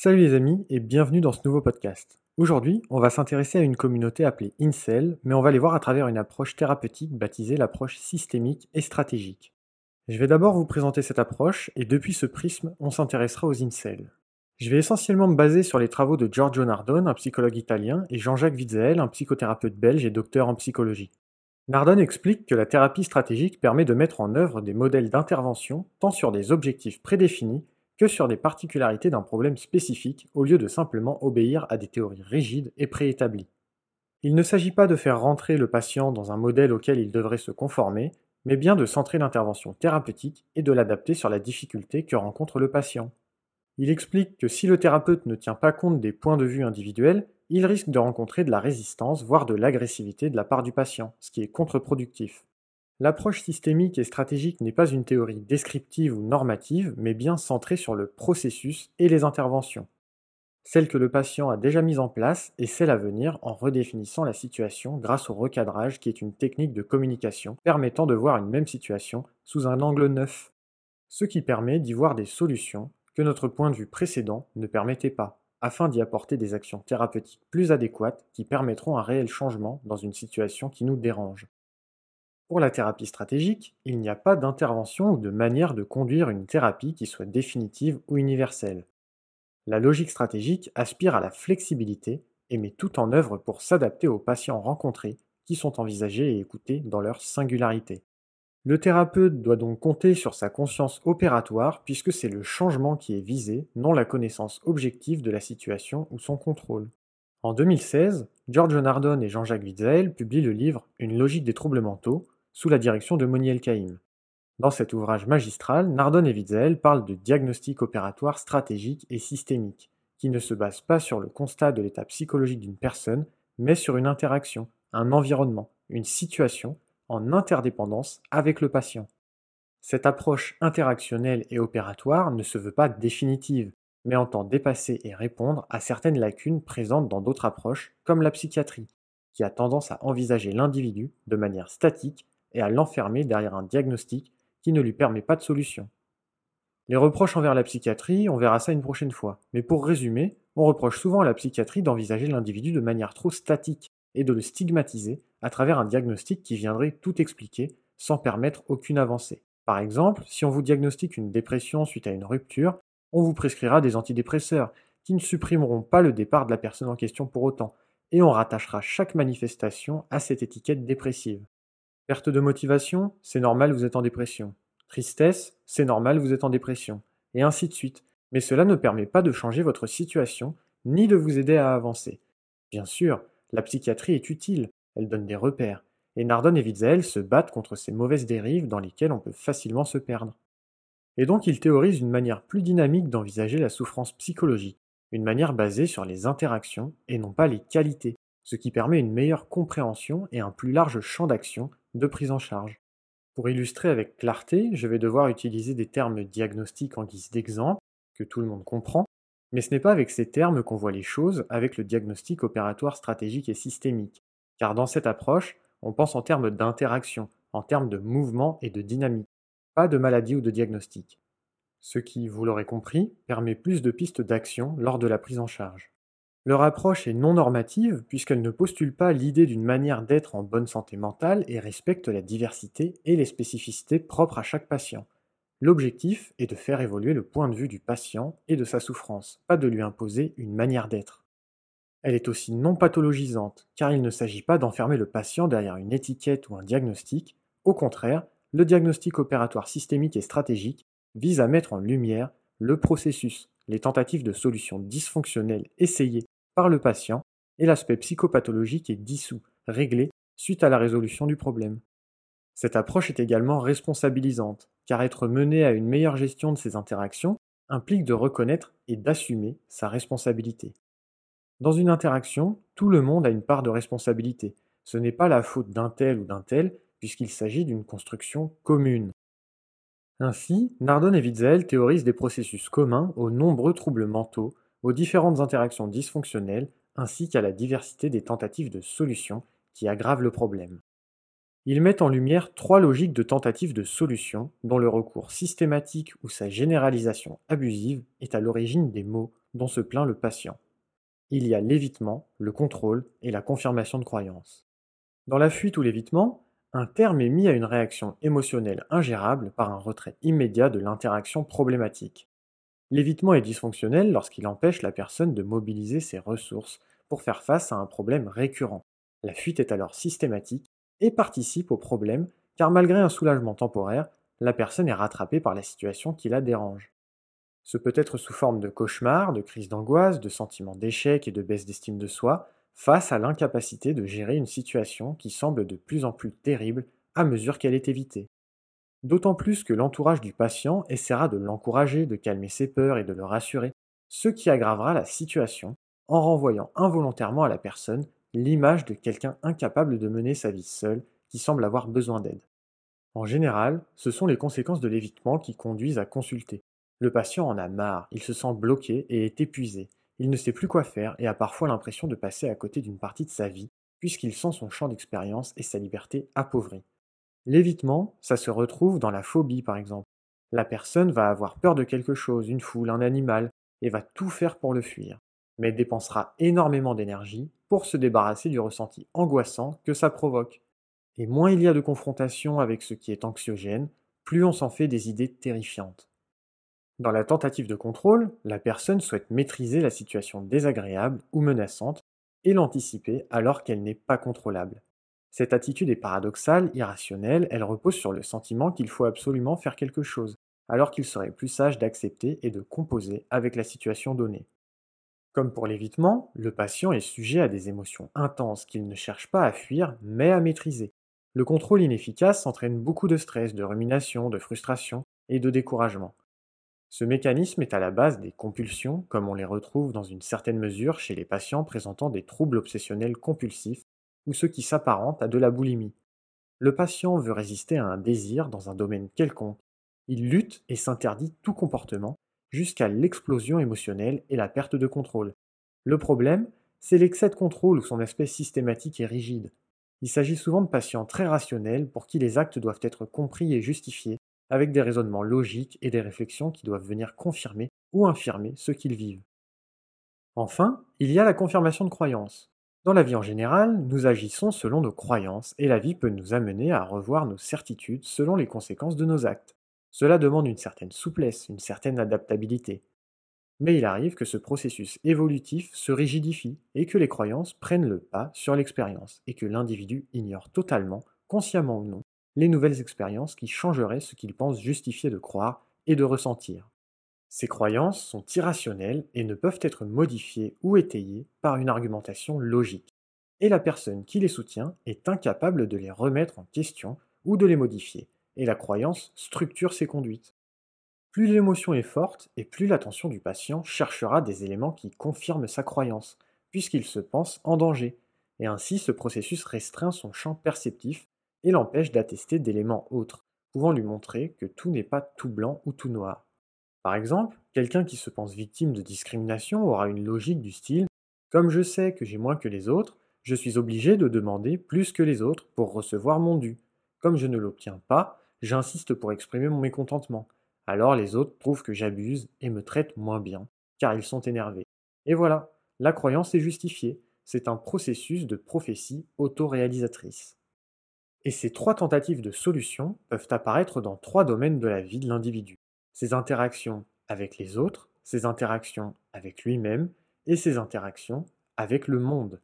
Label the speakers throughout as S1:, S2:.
S1: Salut les amis et bienvenue dans ce nouveau podcast. Aujourd'hui, on va s'intéresser à une communauté appelée Incel, mais on va les voir à travers une approche thérapeutique baptisée l'approche systémique et stratégique. Je vais d'abord vous présenter cette approche et depuis ce prisme, on s'intéressera aux Incels. Je vais essentiellement me baser sur les travaux de Giorgio Nardone, un psychologue italien, et Jean-Jacques Witzel, un psychothérapeute belge et docteur en psychologie. Nardone explique que la thérapie stratégique permet de mettre en œuvre des modèles d'intervention tant sur des objectifs prédéfinis que sur des particularités d'un problème spécifique au lieu de simplement obéir à des théories rigides et préétablies. Il ne s'agit pas de faire rentrer le patient dans un modèle auquel il devrait se conformer, mais bien de centrer l'intervention thérapeutique et de l'adapter sur la difficulté que rencontre le patient. Il explique que si le thérapeute ne tient pas compte des points de vue individuels, il risque de rencontrer de la résistance, voire de l'agressivité de la part du patient, ce qui est contre-productif. L'approche systémique et stratégique n'est pas une théorie descriptive ou normative, mais bien centrée sur le processus et les interventions. Celle que le patient a déjà mise en place et celle à venir en redéfinissant la situation grâce au recadrage qui est une technique de communication permettant de voir une même situation sous un angle neuf, ce qui permet d'y voir des solutions que notre point de vue précédent ne permettait pas, afin d'y apporter des actions thérapeutiques plus adéquates qui permettront un réel changement dans une situation qui nous dérange. Pour la thérapie stratégique, il n'y a pas d'intervention ou de manière de conduire une thérapie qui soit définitive ou universelle. La logique stratégique aspire à la flexibilité et met tout en œuvre pour s'adapter aux patients rencontrés qui sont envisagés et écoutés dans leur singularité. Le thérapeute doit donc compter sur sa conscience opératoire puisque c'est le changement qui est visé, non la connaissance objective de la situation ou son contrôle. En 2016, Giorgio Nardone et Jean-Jacques Witzel publient le livre Une logique des troubles mentaux sous la direction de Moniel Caïm. Dans cet ouvrage magistral, Nardone et Witzel parlent de diagnostic opératoire stratégique et systémique, qui ne se base pas sur le constat de l'état psychologique d'une personne, mais sur une interaction, un environnement, une situation en interdépendance avec le patient. Cette approche interactionnelle et opératoire ne se veut pas définitive, mais entend dépasser et répondre à certaines lacunes présentes dans d'autres approches, comme la psychiatrie, qui a tendance à envisager l'individu de manière statique et à l'enfermer derrière un diagnostic qui ne lui permet pas de solution. Les reproches envers la psychiatrie, on verra ça une prochaine fois, mais pour résumer, on reproche souvent à la psychiatrie d'envisager l'individu de manière trop statique et de le stigmatiser à travers un diagnostic qui viendrait tout expliquer sans permettre aucune avancée. Par exemple, si on vous diagnostique une dépression suite à une rupture, on vous prescrira des antidépresseurs qui ne supprimeront pas le départ de la personne en question pour autant, et on rattachera chaque manifestation à cette étiquette dépressive. Perte de motivation, c'est normal, vous êtes en dépression. Tristesse, c'est normal, vous êtes en dépression. Et ainsi de suite. Mais cela ne permet pas de changer votre situation, ni de vous aider à avancer. Bien sûr, la psychiatrie est utile, elle donne des repères, et Nardone et Witzel se battent contre ces mauvaises dérives dans lesquelles on peut facilement se perdre. Et donc ils théorisent une manière plus dynamique d'envisager la souffrance psychologique, une manière basée sur les interactions et non pas les qualités, ce qui permet une meilleure compréhension et un plus large champ d'action de prise en charge. Pour illustrer avec clarté, je vais devoir utiliser des termes diagnostiques en guise d'exemple, que tout le monde comprend, mais ce n'est pas avec ces termes qu'on voit les choses avec le diagnostic opératoire stratégique et systémique, car dans cette approche, on pense en termes d'interaction, en termes de mouvement et de dynamique, pas de maladie ou de diagnostic. Ce qui, vous l'aurez compris, permet plus de pistes d'action lors de la prise en charge. Leur approche est non normative puisqu'elle ne postule pas l'idée d'une manière d'être en bonne santé mentale et respecte la diversité et les spécificités propres à chaque patient. L'objectif est de faire évoluer le point de vue du patient et de sa souffrance, pas de lui imposer une manière d'être. Elle est aussi non pathologisante, car il ne s'agit pas d'enfermer le patient derrière une étiquette ou un diagnostic, au contraire, le diagnostic opératoire systémique et stratégique vise à mettre en lumière le processus, les tentatives de solutions dysfonctionnelles essayées par le patient, et l'aspect psychopathologique est dissous, réglé, suite à la résolution du problème. Cette approche est également responsabilisante, car être mené à une meilleure gestion de ses interactions implique de reconnaître et d'assumer sa responsabilité. Dans une interaction, tout le monde a une part de responsabilité. Ce n'est pas la faute d'un tel ou d'un tel, puisqu'il s'agit d'une construction commune. Ainsi, Nardone et Witzel théorisent des processus communs aux nombreux troubles mentaux, aux différentes interactions dysfonctionnelles, ainsi qu'à la diversité des tentatives de solution qui aggravent le problème. Ils mettent en lumière trois logiques de tentatives de solution dont le recours systématique ou sa généralisation abusive est à l'origine des maux dont se plaint le patient. Il y a l'évitement, le contrôle et la confirmation de croyances. Dans la fuite ou l'évitement, un terme est mis à une réaction émotionnelle ingérable par un retrait immédiat de l'interaction problématique. L'évitement est dysfonctionnel lorsqu'il empêche la personne de mobiliser ses ressources pour faire face à un problème récurrent. La fuite est alors systématique et participe au problème car malgré un soulagement temporaire, la personne est rattrapée par la situation qui la dérange. Ce peut être sous forme de cauchemar, de crise d'angoisse, de sentiment d'échec et de baisse d'estime de soi, face à l'incapacité de gérer une situation qui semble de plus en plus terrible à mesure qu'elle est évitée. D'autant plus que l'entourage du patient essaiera de l'encourager, de calmer ses peurs et de le rassurer, ce qui aggravera la situation en renvoyant involontairement à la personne l'image de quelqu'un incapable de mener sa vie seul qui semble avoir besoin d'aide. En général, ce sont les conséquences de l'évitement qui conduisent à consulter. Le patient en a marre, il se sent bloqué et est épuisé. Il ne sait plus quoi faire et a parfois l'impression de passer à côté d'une partie de sa vie, puisqu'il sent son champ d'expérience et sa liberté appauvris. L'évitement, ça se retrouve dans la phobie par exemple. La personne va avoir peur de quelque chose, une foule, un animal, et va tout faire pour le fuir, mais dépensera énormément d'énergie pour se débarrasser du ressenti angoissant que ça provoque. Et moins il y a de confrontation avec ce qui est anxiogène, plus on s'en fait des idées terrifiantes. Dans la tentative de contrôle, la personne souhaite maîtriser la situation désagréable ou menaçante et l'anticiper alors qu'elle n'est pas contrôlable. Cette attitude est paradoxale, irrationnelle, elle repose sur le sentiment qu'il faut absolument faire quelque chose, alors qu'il serait plus sage d'accepter et de composer avec la situation donnée. Comme pour l'évitement, le patient est sujet à des émotions intenses qu'il ne cherche pas à fuir, mais à maîtriser. Le contrôle inefficace entraîne beaucoup de stress, de rumination, de frustration et de découragement. Ce mécanisme est à la base des compulsions, comme on les retrouve dans une certaine mesure chez les patients présentant des troubles obsessionnels compulsifs ou ceux qui s'apparentent à de la boulimie. Le patient veut résister à un désir dans un domaine quelconque. Il lutte et s'interdit tout comportement jusqu'à l'explosion émotionnelle et la perte de contrôle. Le problème, c'est l'excès de contrôle ou son aspect systématique et rigide. Il s'agit souvent de patients très rationnels pour qui les actes doivent être compris et justifiés, avec des raisonnements logiques et des réflexions qui doivent venir confirmer ou infirmer ce qu'ils vivent. Enfin, il y a la confirmation de croyances. Dans la vie en général, nous agissons selon nos croyances et la vie peut nous amener à revoir nos certitudes selon les conséquences de nos actes. Cela demande une certaine souplesse, une certaine adaptabilité. Mais il arrive que ce processus évolutif se rigidifie et que les croyances prennent le pas sur l'expérience et que l'individu ignore totalement, consciemment ou non, les nouvelles expériences qui changeraient ce qu'il pense justifié de croire et de ressentir. Ces croyances sont irrationnelles et ne peuvent être modifiées ou étayées par une argumentation logique, et la personne qui les soutient est incapable de les remettre en question ou de les modifier, et la croyance structure ses conduites. Plus l'émotion est forte et plus l'attention du patient cherchera des éléments qui confirment sa croyance, puisqu'il se pense en danger, et ainsi ce processus restreint son champ perceptif et l'empêche d'attester d'éléments autres, pouvant lui montrer que tout n'est pas tout blanc ou tout noir. Par exemple, quelqu'un qui se pense victime de discrimination aura une logique du style Comme je sais que j'ai moins que les autres, je suis obligé de demander plus que les autres pour recevoir mon dû. Comme je ne l'obtiens pas, j'insiste pour exprimer mon mécontentement. Alors les autres trouvent que j'abuse et me traitent moins bien, car ils sont énervés. Et voilà, la croyance est justifiée. C'est un processus de prophétie autoréalisatrice. Et ces trois tentatives de solution peuvent apparaître dans trois domaines de la vie de l'individu. Ses interactions avec les autres, ses interactions avec lui-même et ses interactions avec le monde.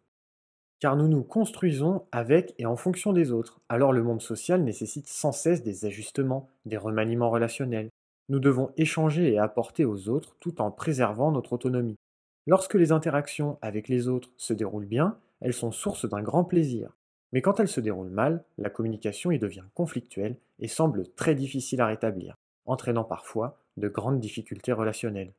S1: Car nous nous construisons avec et en fonction des autres, alors le monde social nécessite sans cesse des ajustements, des remaniements relationnels. Nous devons échanger et apporter aux autres tout en préservant notre autonomie. Lorsque les interactions avec les autres se déroulent bien, elles sont source d'un grand plaisir. Mais quand elles se déroulent mal, la communication y devient conflictuelle et semble très difficile à rétablir, entraînant parfois de grandes difficultés relationnelles.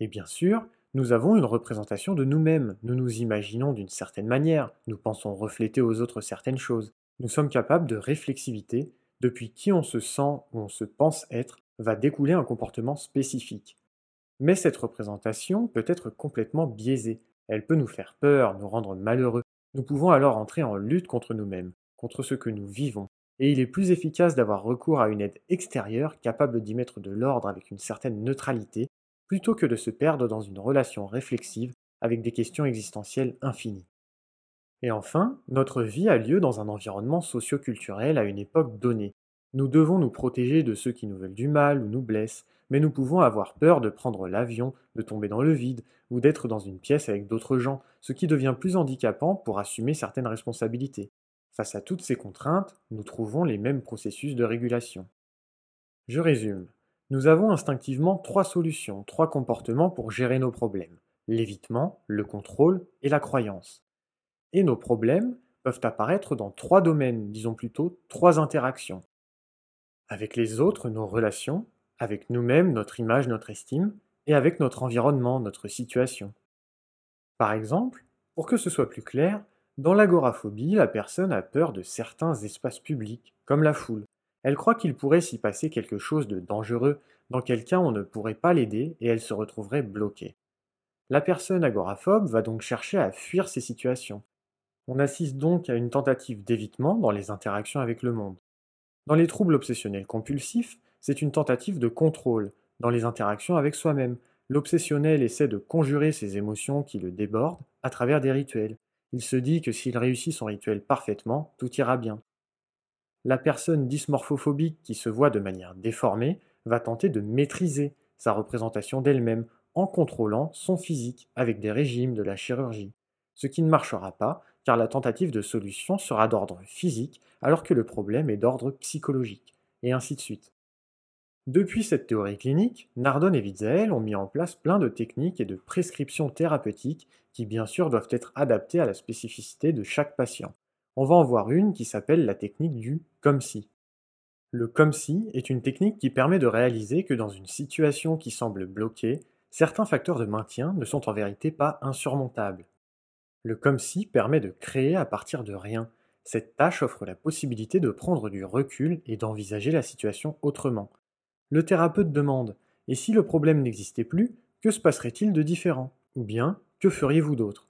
S1: Et bien sûr, nous avons une représentation de nous-mêmes, nous nous imaginons d'une certaine manière, nous pensons refléter aux autres certaines choses, nous sommes capables de réflexivité, depuis qui on se sent ou on se pense être, va découler un comportement spécifique. Mais cette représentation peut être complètement biaisée, elle peut nous faire peur, nous rendre malheureux, nous pouvons alors entrer en lutte contre nous-mêmes, contre ce que nous vivons, et il est plus efficace d'avoir recours à une aide extérieure capable d'y mettre de l'ordre avec une certaine neutralité plutôt que de se perdre dans une relation réflexive avec des questions existentielles infinies. Et enfin, notre vie a lieu dans un environnement socio-culturel à une époque donnée. Nous devons nous protéger de ceux qui nous veulent du mal ou nous blessent, mais nous pouvons avoir peur de prendre l'avion, de tomber dans le vide, ou d'être dans une pièce avec d'autres gens, ce qui devient plus handicapant pour assumer certaines responsabilités. Face à toutes ces contraintes, nous trouvons les mêmes processus de régulation. Je résume. Nous avons instinctivement trois solutions, trois comportements pour gérer nos problèmes. L'évitement, le contrôle et la croyance. Et nos problèmes peuvent apparaître dans trois domaines, disons plutôt trois interactions. Avec les autres, nos relations, avec nous-mêmes, notre image, notre estime, et avec notre environnement, notre situation. Par exemple, pour que ce soit plus clair, dans l'agoraphobie, la personne a peur de certains espaces publics, comme la foule. Elle croit qu'il pourrait s'y passer quelque chose de dangereux, dans quel cas on ne pourrait pas l'aider et elle se retrouverait bloquée. La personne agoraphobe va donc chercher à fuir ces situations. On assiste donc à une tentative d'évitement dans les interactions avec le monde. Dans les troubles obsessionnels compulsifs, c'est une tentative de contrôle dans les interactions avec soi-même. L'obsessionnel essaie de conjurer ses émotions qui le débordent à travers des rituels. Il se dit que s'il réussit son rituel parfaitement, tout ira bien. La personne dysmorphophobique qui se voit de manière déformée va tenter de maîtriser sa représentation d'elle-même en contrôlant son physique avec des régimes de la chirurgie. Ce qui ne marchera pas car la tentative de solution sera d'ordre physique alors que le problème est d'ordre psychologique, et ainsi de suite. Depuis cette théorie clinique, Nardon et Witzel ont mis en place plein de techniques et de prescriptions thérapeutiques qui bien sûr doivent être adaptées à la spécificité de chaque patient. On va en voir une qui s'appelle la technique du comme si. Le comme si est une technique qui permet de réaliser que dans une situation qui semble bloquée, certains facteurs de maintien ne sont en vérité pas insurmontables. Le comme si permet de créer à partir de rien. Cette tâche offre la possibilité de prendre du recul et d'envisager la situation autrement. Le thérapeute demande Et si le problème n'existait plus, que se passerait-il de différent? Ou bien, que feriez-vous d'autre?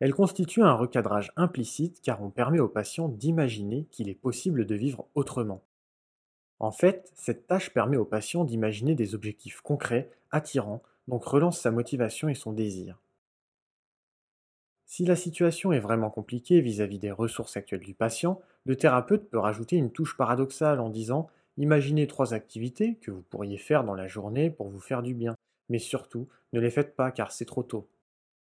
S1: Elle constitue un recadrage implicite car on permet au patient d'imaginer qu'il est possible de vivre autrement. En fait, cette tâche permet au patient d'imaginer des objectifs concrets, attirants, donc relance sa motivation et son désir. Si la situation est vraiment compliquée vis-à-vis -vis des ressources actuelles du patient, le thérapeute peut rajouter une touche paradoxale en disant Imaginez trois activités que vous pourriez faire dans la journée pour vous faire du bien, mais surtout, ne les faites pas car c'est trop tôt.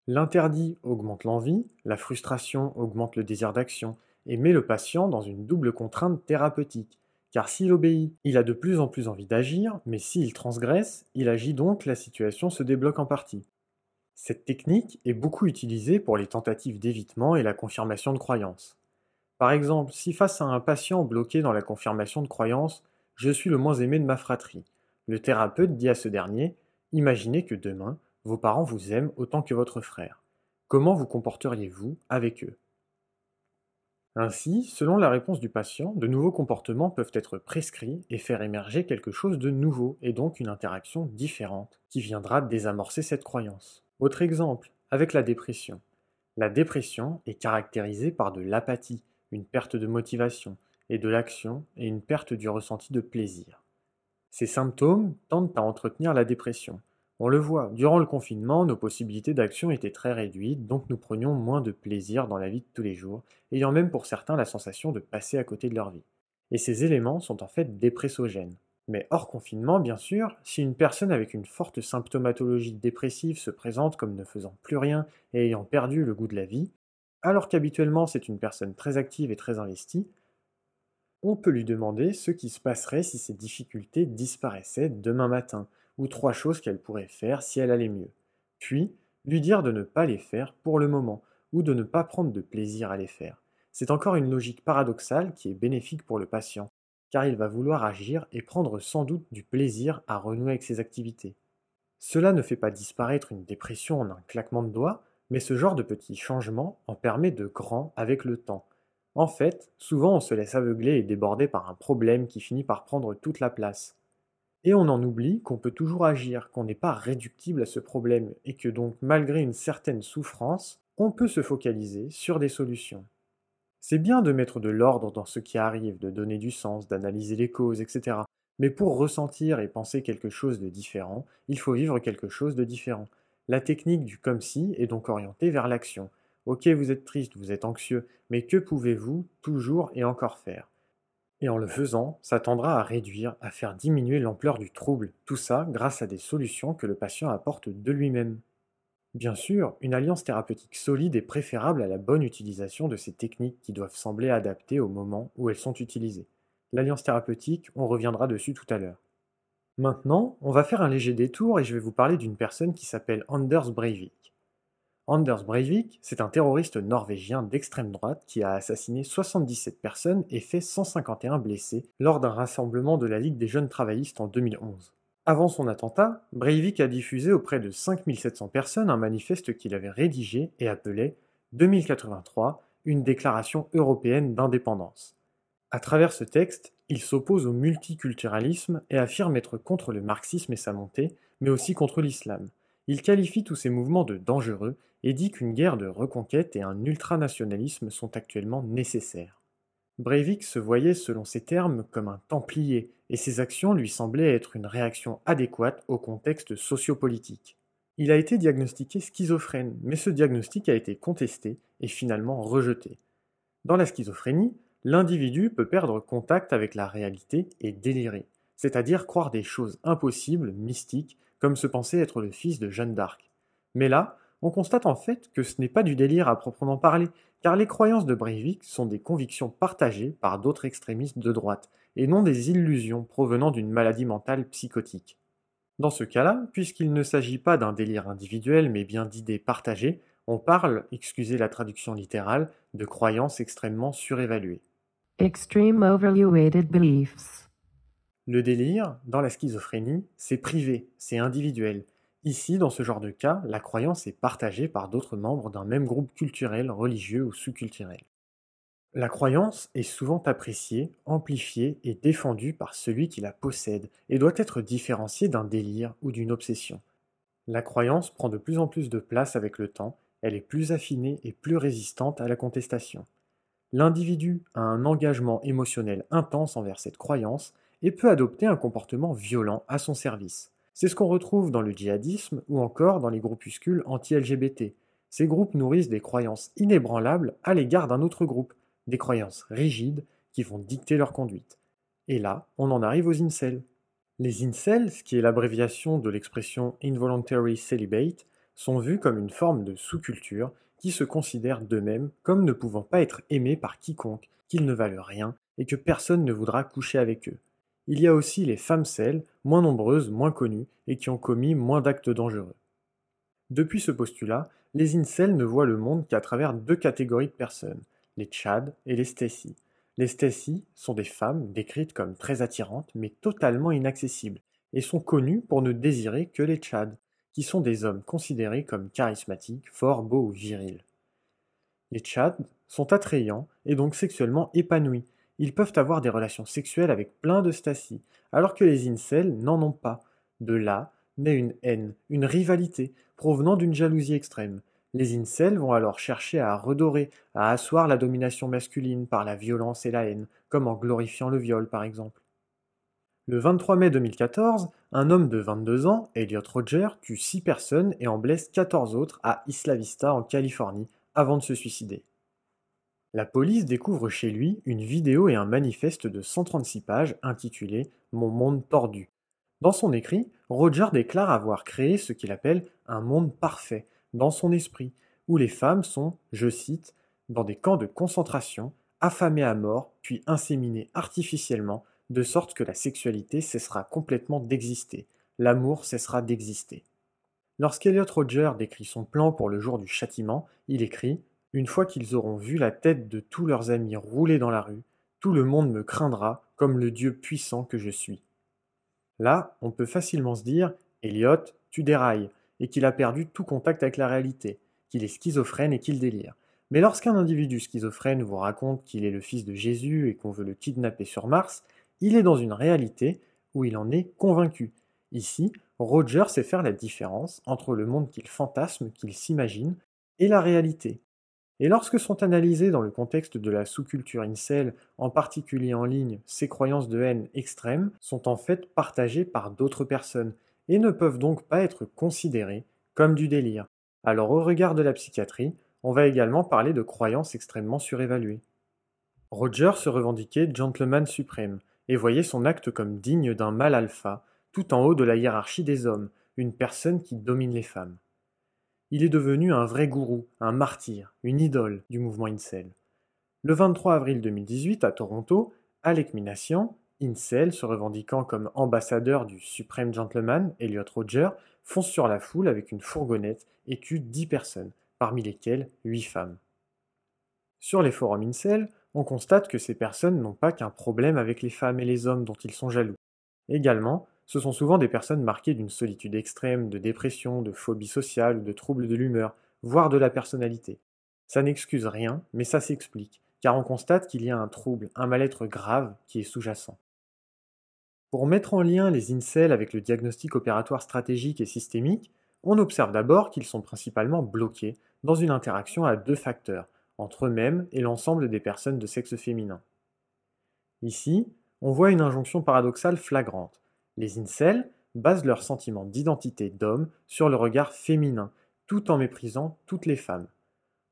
S1: L'interdit augmente l'envie, la frustration augmente le désir d'action, et met le patient dans une double contrainte thérapeutique. Car s'il obéit, il a de plus en plus envie d'agir, mais s'il transgresse, il agit donc, la situation se débloque en partie. Cette technique est beaucoup utilisée pour les tentatives d'évitement et la confirmation de croyances. Par exemple, si face à un patient bloqué dans la confirmation de croyances, je suis le moins aimé de ma fratrie, le thérapeute dit à ce dernier Imaginez que demain, vos parents vous aiment autant que votre frère. Comment vous comporteriez-vous avec eux? Ainsi, selon la réponse du patient, de nouveaux comportements peuvent être prescrits et faire émerger quelque chose de nouveau et donc une interaction différente qui viendra désamorcer cette croyance. Autre exemple, avec la dépression. La dépression est caractérisée par de l'apathie, une perte de motivation, et de l'action et une perte du ressenti de plaisir. Ces symptômes tendent à entretenir la dépression. On le voit, durant le confinement, nos possibilités d'action étaient très réduites, donc nous prenions moins de plaisir dans la vie de tous les jours, ayant même pour certains la sensation de passer à côté de leur vie. Et ces éléments sont en fait dépressogènes. Mais hors confinement, bien sûr, si une personne avec une forte symptomatologie dépressive se présente comme ne faisant plus rien et ayant perdu le goût de la vie, alors qu'habituellement c'est une personne très active et très investie, on peut lui demander ce qui se passerait si ces difficultés disparaissaient demain matin, ou trois choses qu'elle pourrait faire si elle allait mieux. Puis, lui dire de ne pas les faire pour le moment, ou de ne pas prendre de plaisir à les faire. C'est encore une logique paradoxale qui est bénéfique pour le patient, car il va vouloir agir et prendre sans doute du plaisir à renouer avec ses activités. Cela ne fait pas disparaître une dépression en un claquement de doigts, mais ce genre de petits changements en permet de grands avec le temps. En fait, souvent on se laisse aveugler et déborder par un problème qui finit par prendre toute la place. Et on en oublie qu'on peut toujours agir, qu'on n'est pas réductible à ce problème, et que donc malgré une certaine souffrance, on peut se focaliser sur des solutions. C'est bien de mettre de l'ordre dans ce qui arrive, de donner du sens, d'analyser les causes, etc. Mais pour ressentir et penser quelque chose de différent, il faut vivre quelque chose de différent. La technique du comme si est donc orientée vers l'action. Ok, vous êtes triste, vous êtes anxieux, mais que pouvez-vous toujours et encore faire? Et en le faisant, ça tendra à réduire, à faire diminuer l'ampleur du trouble, tout ça grâce à des solutions que le patient apporte de lui-même. Bien sûr, une alliance thérapeutique solide est préférable à la bonne utilisation de ces techniques qui doivent sembler adaptées au moment où elles sont utilisées. L'alliance thérapeutique, on reviendra dessus tout à l'heure. Maintenant, on va faire un léger détour et je vais vous parler d'une personne qui s'appelle Anders Breivik. Anders Breivik, c'est un terroriste norvégien d'extrême droite qui a assassiné 77 personnes et fait 151 blessés lors d'un rassemblement de la Ligue des jeunes travaillistes en 2011. Avant son attentat, Breivik a diffusé auprès de 5700 personnes un manifeste qu'il avait rédigé et appelé 2083, une déclaration européenne d'indépendance. À travers ce texte, il s'oppose au multiculturalisme et affirme être contre le marxisme et sa montée, mais aussi contre l'islam. Il qualifie tous ces mouvements de dangereux et dit qu'une guerre de reconquête et un ultranationalisme sont actuellement nécessaires. Breivik se voyait selon ses termes comme un templier, et ses actions lui semblaient être une réaction adéquate au contexte sociopolitique. Il a été diagnostiqué schizophrène, mais ce diagnostic a été contesté et finalement rejeté. Dans la schizophrénie, l'individu peut perdre contact avec la réalité et délirer, c'est-à-dire croire des choses impossibles, mystiques, comme se penser être le fils de Jeanne d'Arc. Mais là, on constate en fait que ce n'est pas du délire à proprement parler, car les croyances de Breivik sont des convictions partagées par d'autres extrémistes de droite, et non des illusions provenant d'une maladie mentale psychotique. Dans ce cas-là, puisqu'il ne s'agit pas d'un délire individuel mais bien d'idées partagées, on parle, excusez la traduction littérale, de croyances extrêmement surévaluées.
S2: Extreme overrated beliefs.
S1: Le délire, dans la schizophrénie, c'est privé, c'est individuel. Ici, dans ce genre de cas, la croyance est partagée par d'autres membres d'un même groupe culturel, religieux ou sous-culturel. La croyance est souvent appréciée, amplifiée et défendue par celui qui la possède et doit être différenciée d'un délire ou d'une obsession. La croyance prend de plus en plus de place avec le temps, elle est plus affinée et plus résistante à la contestation. L'individu a un engagement émotionnel intense envers cette croyance et peut adopter un comportement violent à son service. C'est ce qu'on retrouve dans le djihadisme ou encore dans les groupuscules anti-LGBT. Ces groupes nourrissent des croyances inébranlables à l'égard d'un autre groupe, des croyances rigides qui vont dicter leur conduite. Et là, on en arrive aux incels. Les incels, ce qui est l'abréviation de l'expression involuntary celibate, sont vus comme une forme de sous-culture qui se considèrent d'eux-mêmes comme ne pouvant pas être aimés par quiconque, qu'ils ne valent rien et que personne ne voudra coucher avec eux. Il y a aussi les femmes celles, moins nombreuses, moins connues et qui ont commis moins d'actes dangereux. Depuis ce postulat, les incels ne voient le monde qu'à travers deux catégories de personnes, les Tchad et les Stacy. Les Stacy sont des femmes décrites comme très attirantes mais totalement inaccessibles et sont connues pour ne désirer que les Tchad qui sont des hommes considérés comme charismatiques, forts, beaux ou virils. Les Tchads sont attrayants et donc sexuellement épanouis. Ils peuvent avoir des relations sexuelles avec plein de Stacy, alors que les incels n'en ont pas. De là naît une haine, une rivalité, provenant d'une jalousie extrême. Les incels vont alors chercher à redorer, à asseoir la domination masculine par la violence et la haine, comme en glorifiant le viol par exemple. Le 23 mai 2014, un homme de 22 ans, Elliot Roger, tue 6 personnes et en blesse 14 autres à Isla Vista en Californie avant de se suicider. La police découvre chez lui une vidéo et un manifeste de 136 pages intitulé Mon monde tordu. Dans son écrit, Roger déclare avoir créé ce qu'il appelle un monde parfait dans son esprit, où les femmes sont, je cite, dans des camps de concentration, affamées à mort, puis inséminées artificiellement de sorte que la sexualité cessera complètement d'exister, l'amour cessera d'exister. Lorsqu'Eliot Roger décrit son plan pour le jour du châtiment, il écrit Une fois qu'ils auront vu la tête de tous leurs amis rouler dans la rue, tout le monde me craindra comme le Dieu puissant que je suis. Là, on peut facilement se dire Eliot, tu dérailles, et qu'il a perdu tout contact avec la réalité, qu'il est schizophrène et qu'il délire. Mais lorsqu'un individu schizophrène vous raconte qu'il est le fils de Jésus et qu'on veut le kidnapper sur Mars, il est dans une réalité où il en est convaincu. Ici, Roger sait faire la différence entre le monde qu'il fantasme, qu'il s'imagine, et la réalité. Et lorsque sont analysées dans le contexte de la sous-culture incel, en particulier en ligne, ces croyances de haine extrême sont en fait partagées par d'autres personnes et ne peuvent donc pas être considérées comme du délire. Alors au regard de la psychiatrie, on va également parler de croyances extrêmement surévaluées. Roger se revendiquait gentleman suprême et voyait son acte comme digne d'un mâle alpha, tout en haut de la hiérarchie des hommes, une personne qui domine les femmes. Il est devenu un vrai gourou, un martyr, une idole du mouvement Incel. Le 23 avril 2018, à Toronto, Alec Minassian, Incel se revendiquant comme ambassadeur du suprême gentleman, Elliot Roger, fonce sur la foule avec une fourgonnette et tue 10 personnes, parmi lesquelles 8 femmes. Sur les forums Incel, on constate que ces personnes n'ont pas qu'un problème avec les femmes et les hommes dont ils sont jaloux. Également, ce sont souvent des personnes marquées d'une solitude extrême, de dépression, de phobie sociale, de troubles de l'humeur, voire de la personnalité. Ça n'excuse rien, mais ça s'explique, car on constate qu'il y a un trouble, un mal-être grave qui est sous-jacent. Pour mettre en lien les incels avec le diagnostic opératoire stratégique et systémique, on observe d'abord qu'ils sont principalement bloqués dans une interaction à deux facteurs, entre eux-mêmes et l'ensemble des personnes de sexe féminin. Ici, on voit une injonction paradoxale flagrante. Les incels basent leur sentiment d'identité d'homme sur le regard féminin, tout en méprisant toutes les femmes.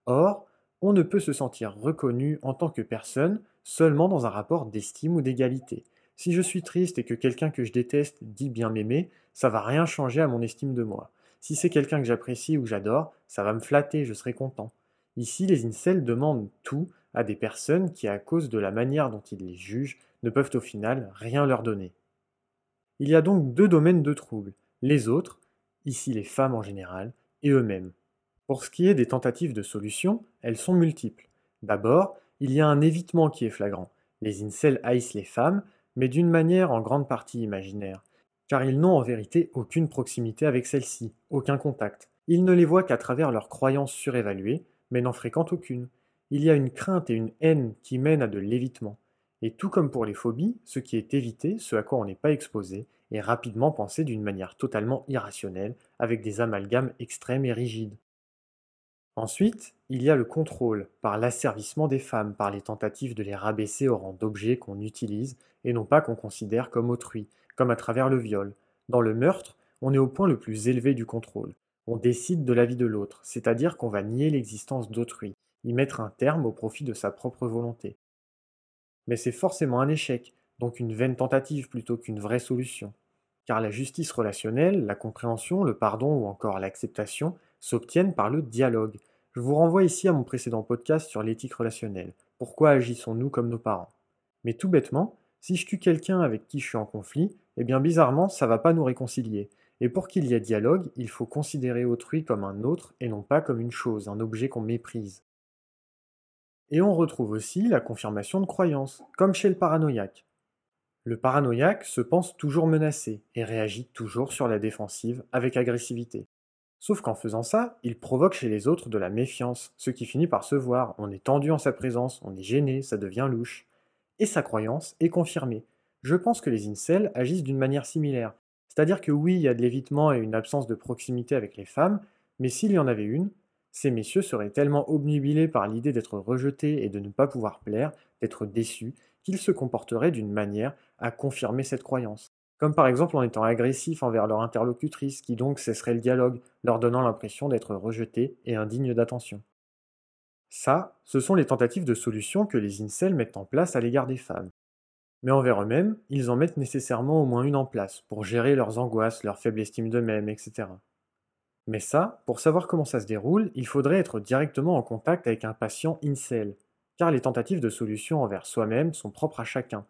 S1: Or, on ne peut se sentir reconnu en tant que personne seulement dans un rapport d'estime ou d'égalité. Si je suis triste et que quelqu'un que je déteste dit bien m'aimer, ça va rien changer à mon estime de moi. Si c'est quelqu'un que j'apprécie ou j'adore, ça va me flatter, je serai content. Ici, les incels demandent tout à des personnes qui, à cause de la manière dont ils les jugent, ne peuvent au final rien leur donner. Il y a donc deux domaines de troubles, les autres, ici les femmes en général, et eux-mêmes. Pour ce qui est des tentatives de solution, elles sont multiples. D'abord, il y a un évitement qui est flagrant. Les incels haïssent les femmes, mais d'une manière en grande partie imaginaire, car ils n'ont en vérité aucune proximité avec celles-ci, aucun contact. Ils ne les voient qu'à travers leurs croyances surévaluées, mais n'en fréquentent aucune. Il y a une crainte et une haine qui mènent à de l'évitement. Et tout comme pour les phobies, ce qui est évité, ce à quoi on n'est pas exposé, est rapidement pensé d'une manière totalement irrationnelle, avec des amalgames extrêmes et rigides. Ensuite, il y a le contrôle, par l'asservissement des femmes, par les tentatives de les rabaisser au rang d'objets qu'on utilise et non pas qu'on considère comme autrui, comme à travers le viol. Dans le meurtre, on est au point le plus élevé du contrôle. On décide de la vie de l'autre, c'est-à-dire qu'on va nier l'existence d'autrui, y mettre un terme au profit de sa propre volonté. Mais c'est forcément un échec, donc une vaine tentative plutôt qu'une vraie solution. Car la justice relationnelle, la compréhension, le pardon ou encore l'acceptation s'obtiennent par le dialogue. Je vous renvoie ici à mon précédent podcast sur l'éthique relationnelle. Pourquoi agissons-nous comme nos parents? Mais tout bêtement, si je tue quelqu'un avec qui je suis en conflit, eh bien bizarrement, ça va pas nous réconcilier. Et pour qu'il y ait dialogue, il faut considérer autrui comme un autre et non pas comme une chose, un objet qu'on méprise. Et on retrouve aussi la confirmation de croyances, comme chez le paranoïaque. Le paranoïaque se pense toujours menacé et réagit toujours sur la défensive avec agressivité. Sauf qu'en faisant ça, il provoque chez les autres de la méfiance, ce qui finit par se voir, on est tendu en sa présence, on est gêné, ça devient louche. Et sa croyance est confirmée. Je pense que les incels agissent d'une manière similaire. C'est-à-dire que oui, il y a de l'évitement et une absence de proximité avec les femmes, mais s'il y en avait une, ces messieurs seraient tellement obnubilés par l'idée d'être rejetés et de ne pas pouvoir plaire, d'être déçus, qu'ils se comporteraient d'une manière à confirmer cette croyance. Comme par exemple en étant agressifs envers leur interlocutrice, qui donc cesserait le dialogue, leur donnant l'impression d'être rejetés et indignes d'attention. Ça, ce sont les tentatives de solution que les incels mettent en place à l'égard des femmes. Mais envers eux-mêmes, ils en mettent nécessairement au moins une en place, pour gérer leurs angoisses, leur faible estime d'eux-mêmes, etc. Mais ça, pour savoir comment ça se déroule, il faudrait être directement en contact avec un patient incel, car les tentatives de solution envers soi-même sont propres à chacun.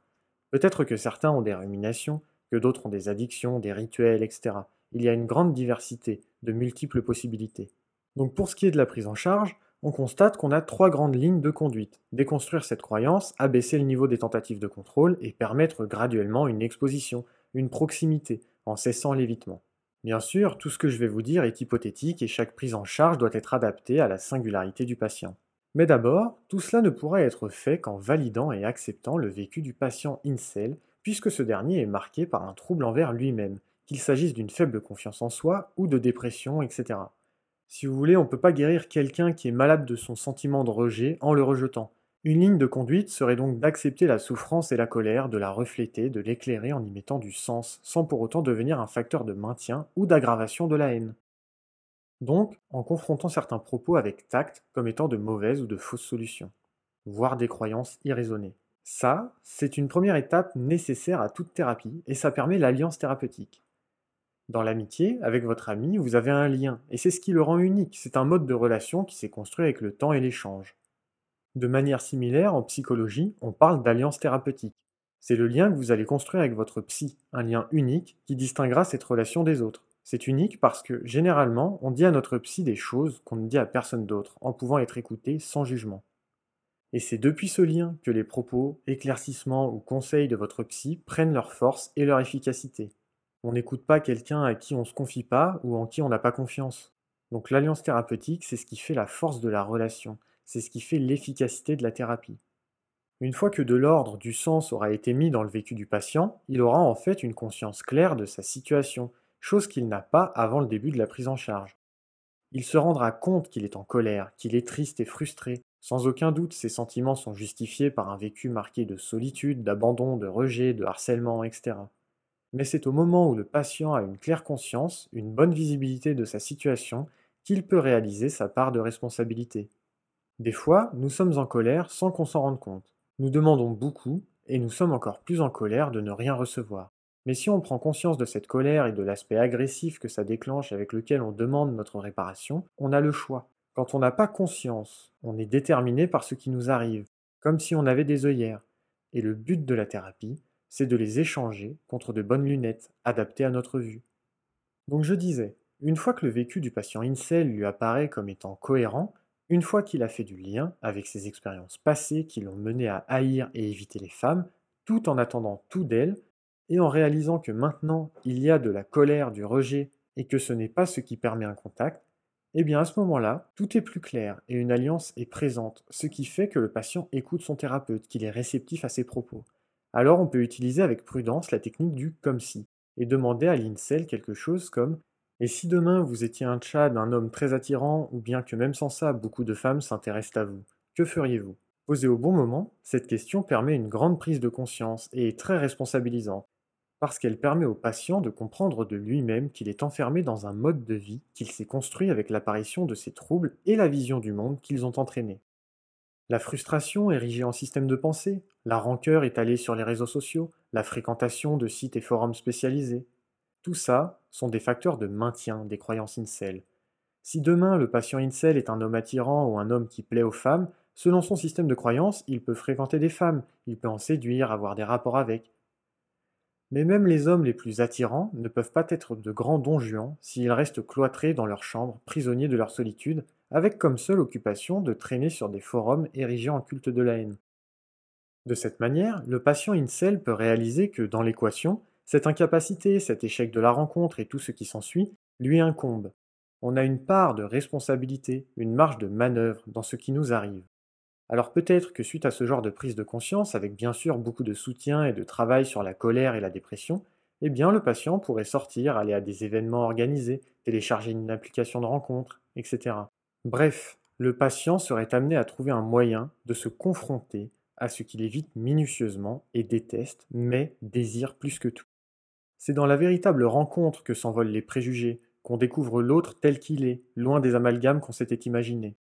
S1: Peut-être que certains ont des ruminations, que d'autres ont des addictions, des rituels, etc. Il y a une grande diversité, de multiples possibilités. Donc pour ce qui est de la prise en charge, on constate qu'on a trois grandes lignes de conduite. Déconstruire cette croyance, abaisser le niveau des tentatives de contrôle et permettre graduellement une exposition, une proximité, en cessant l'évitement. Bien sûr, tout ce que je vais vous dire est hypothétique et chaque prise en charge doit être adaptée à la singularité du patient. Mais d'abord, tout cela ne pourra être fait qu'en validant et acceptant le vécu du patient incel, puisque ce dernier est marqué par un trouble envers lui-même, qu'il s'agisse d'une faible confiance en soi ou de dépression, etc. Si vous voulez, on ne peut pas guérir quelqu'un qui est malade de son sentiment de rejet en le rejetant. Une ligne de conduite serait donc d'accepter la souffrance et la colère, de la refléter, de l'éclairer en y mettant du sens, sans pour autant devenir un facteur de maintien ou d'aggravation de la haine. Donc, en confrontant certains propos avec tact comme étant de mauvaises ou de fausses solutions, voire des croyances irraisonnées. Ça, c'est une première étape nécessaire à toute thérapie et ça permet l'alliance thérapeutique. Dans l'amitié, avec votre ami, vous avez un lien, et c'est ce qui le rend unique, c'est un mode de relation qui s'est construit avec le temps et l'échange. De manière similaire, en psychologie, on parle d'alliance thérapeutique. C'est le lien que vous allez construire avec votre psy, un lien unique qui distinguera cette relation des autres. C'est unique parce que, généralement, on dit à notre psy des choses qu'on ne dit à personne d'autre, en pouvant être écouté sans jugement. Et c'est depuis ce lien que les propos, éclaircissements ou conseils de votre psy prennent leur force et leur efficacité. On n'écoute pas quelqu'un à qui on ne se confie pas ou en qui on n'a pas confiance. Donc l'alliance thérapeutique, c'est ce qui fait la force de la relation, c'est ce qui fait l'efficacité de la thérapie. Une fois que de l'ordre du sens aura été mis dans le vécu du patient, il aura en fait une conscience claire de sa situation, chose qu'il n'a pas avant le début de la prise en charge. Il se rendra compte qu'il est en colère, qu'il est triste et frustré. Sans aucun doute, ses sentiments sont justifiés par un vécu marqué de solitude, d'abandon, de rejet, de harcèlement, etc mais c'est au moment où le patient a une claire conscience, une bonne visibilité de sa situation, qu'il peut réaliser sa part de responsabilité. Des fois, nous sommes en colère sans qu'on s'en rende compte. Nous demandons beaucoup, et nous sommes encore plus en colère de ne rien recevoir. Mais si on prend conscience de cette colère et de l'aspect agressif que ça déclenche avec lequel on demande notre réparation, on a le choix. Quand on n'a pas conscience, on est déterminé par ce qui nous arrive, comme si on avait des œillères. Et le but de la thérapie, c'est de les échanger contre de bonnes lunettes adaptées à notre vue. Donc je disais, une fois que le vécu du patient incel lui apparaît comme étant cohérent, une fois qu'il a fait du lien avec ses expériences passées qui l'ont mené à haïr et éviter les femmes, tout en attendant tout d'elles, et en réalisant que maintenant il y a de la colère, du rejet, et que ce n'est pas ce qui permet un contact, eh bien à ce moment-là, tout est plus clair et une alliance est présente, ce qui fait que le patient écoute son thérapeute, qu'il est réceptif à ses propos. Alors on peut utiliser avec prudence la technique du comme si, et demander à l'incel quelque chose comme Et si demain vous étiez un tchad, un homme très attirant, ou bien que même sans ça, beaucoup de femmes s'intéressent à vous, que feriez-vous? Posée au bon moment, cette question permet une grande prise de conscience et est très responsabilisante, parce qu'elle permet au patient de comprendre de lui-même qu'il est enfermé dans un mode de vie qu'il s'est construit avec l'apparition de ses troubles et la vision du monde qu'ils ont entraîné. La frustration érigée en système de pensée, la rancœur étalée sur les réseaux sociaux, la fréquentation de sites et forums spécialisés. Tout ça sont des facteurs de maintien des croyances incel. Si demain le patient incel est un homme attirant ou un homme qui plaît aux femmes, selon son système de croyances, il peut fréquenter des femmes, il peut en séduire, avoir des rapports avec. Mais même les hommes les plus attirants ne peuvent pas être de grands donjuans s'ils restent cloîtrés dans leur chambre, prisonniers de leur solitude, avec comme seule occupation de traîner sur des forums érigés en culte de la haine. De cette manière, le patient incel peut réaliser que, dans l'équation, cette incapacité, cet échec de la rencontre et tout ce qui s'ensuit lui incombe. On a une part de responsabilité, une marge de manœuvre dans ce qui nous arrive. Alors peut-être que suite à ce genre de prise de conscience, avec bien sûr beaucoup de soutien et de travail sur la colère et la dépression, eh bien le patient pourrait sortir, aller à des événements organisés, télécharger une application de rencontre, etc. Bref, le patient serait amené à trouver un moyen de se confronter à ce qu'il évite minutieusement et déteste, mais désire plus que tout. C'est dans la véritable rencontre que s'envolent les préjugés, qu'on découvre l'autre tel qu'il est, loin des amalgames qu'on s'était imaginés.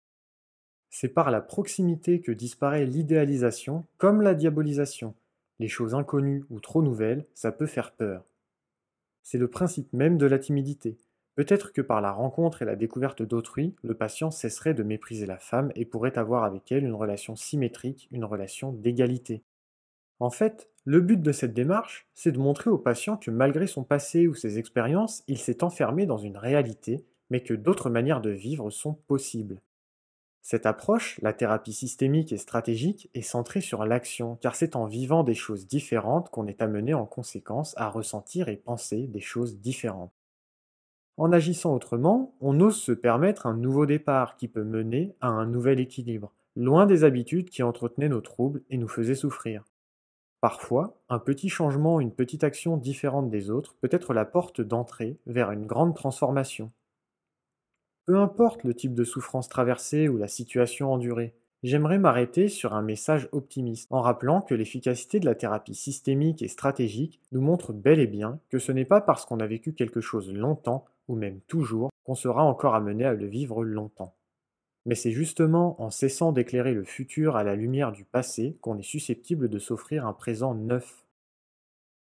S1: C'est par la proximité que disparaît l'idéalisation comme la diabolisation. Les choses inconnues ou trop nouvelles, ça peut faire peur. C'est le principe même de la timidité. Peut-être que par la rencontre et la découverte d'autrui, le patient cesserait de mépriser la femme et pourrait avoir avec elle une relation symétrique, une relation d'égalité. En fait, le but de cette démarche, c'est de montrer au patient que malgré son passé ou ses expériences, il s'est enfermé dans une réalité, mais que d'autres manières de vivre sont possibles. Cette approche, la thérapie systémique et stratégique, est centrée sur l'action, car c'est en vivant des choses différentes qu'on est amené en conséquence à ressentir et penser des choses différentes. En agissant autrement, on ose se permettre un nouveau départ qui peut mener à un nouvel équilibre, loin des habitudes qui entretenaient nos troubles et nous faisaient souffrir. Parfois, un petit changement, une petite action différente des autres peut être la porte d'entrée vers une grande transformation. Peu importe le type de souffrance traversée ou la situation endurée, j'aimerais m'arrêter sur un message optimiste, en rappelant que l'efficacité de la thérapie systémique et stratégique nous montre bel et bien que ce n'est pas parce qu'on a vécu quelque chose longtemps, ou même toujours, qu'on sera encore amené à le vivre longtemps. Mais c'est justement en cessant d'éclairer le futur à la lumière du passé qu'on est susceptible de s'offrir un présent neuf